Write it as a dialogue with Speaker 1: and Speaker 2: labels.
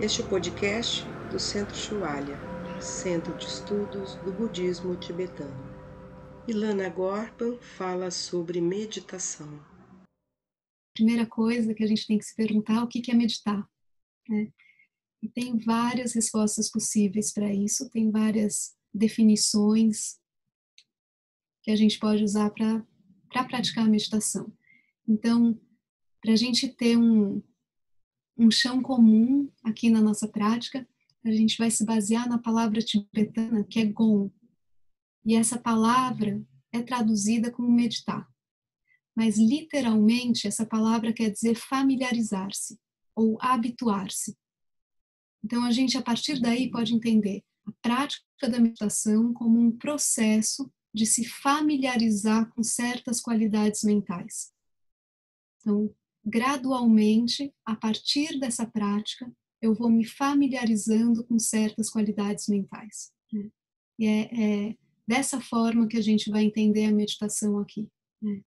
Speaker 1: Este podcast do Centro Shualya, Centro de Estudos do Budismo Tibetano. Ilana Gorban fala sobre meditação.
Speaker 2: Primeira coisa que a gente tem que se perguntar é o que é meditar. Né? E tem várias respostas possíveis para isso, tem várias definições que a gente pode usar para pra praticar a meditação. Então, para a gente ter um, um chão comum aqui na nossa prática, a gente vai se basear na palavra tibetana que é Gon. E essa palavra é traduzida como meditar. Mas literalmente essa palavra quer dizer familiarizar-se ou habituar-se. Então a gente a partir daí pode entender a prática da meditação como um processo de se familiarizar com certas qualidades mentais. Então, gradualmente, a partir dessa prática, eu vou me familiarizando com certas qualidades mentais. Né? E é, é, dessa forma que a gente vai entender a meditação aqui. Né?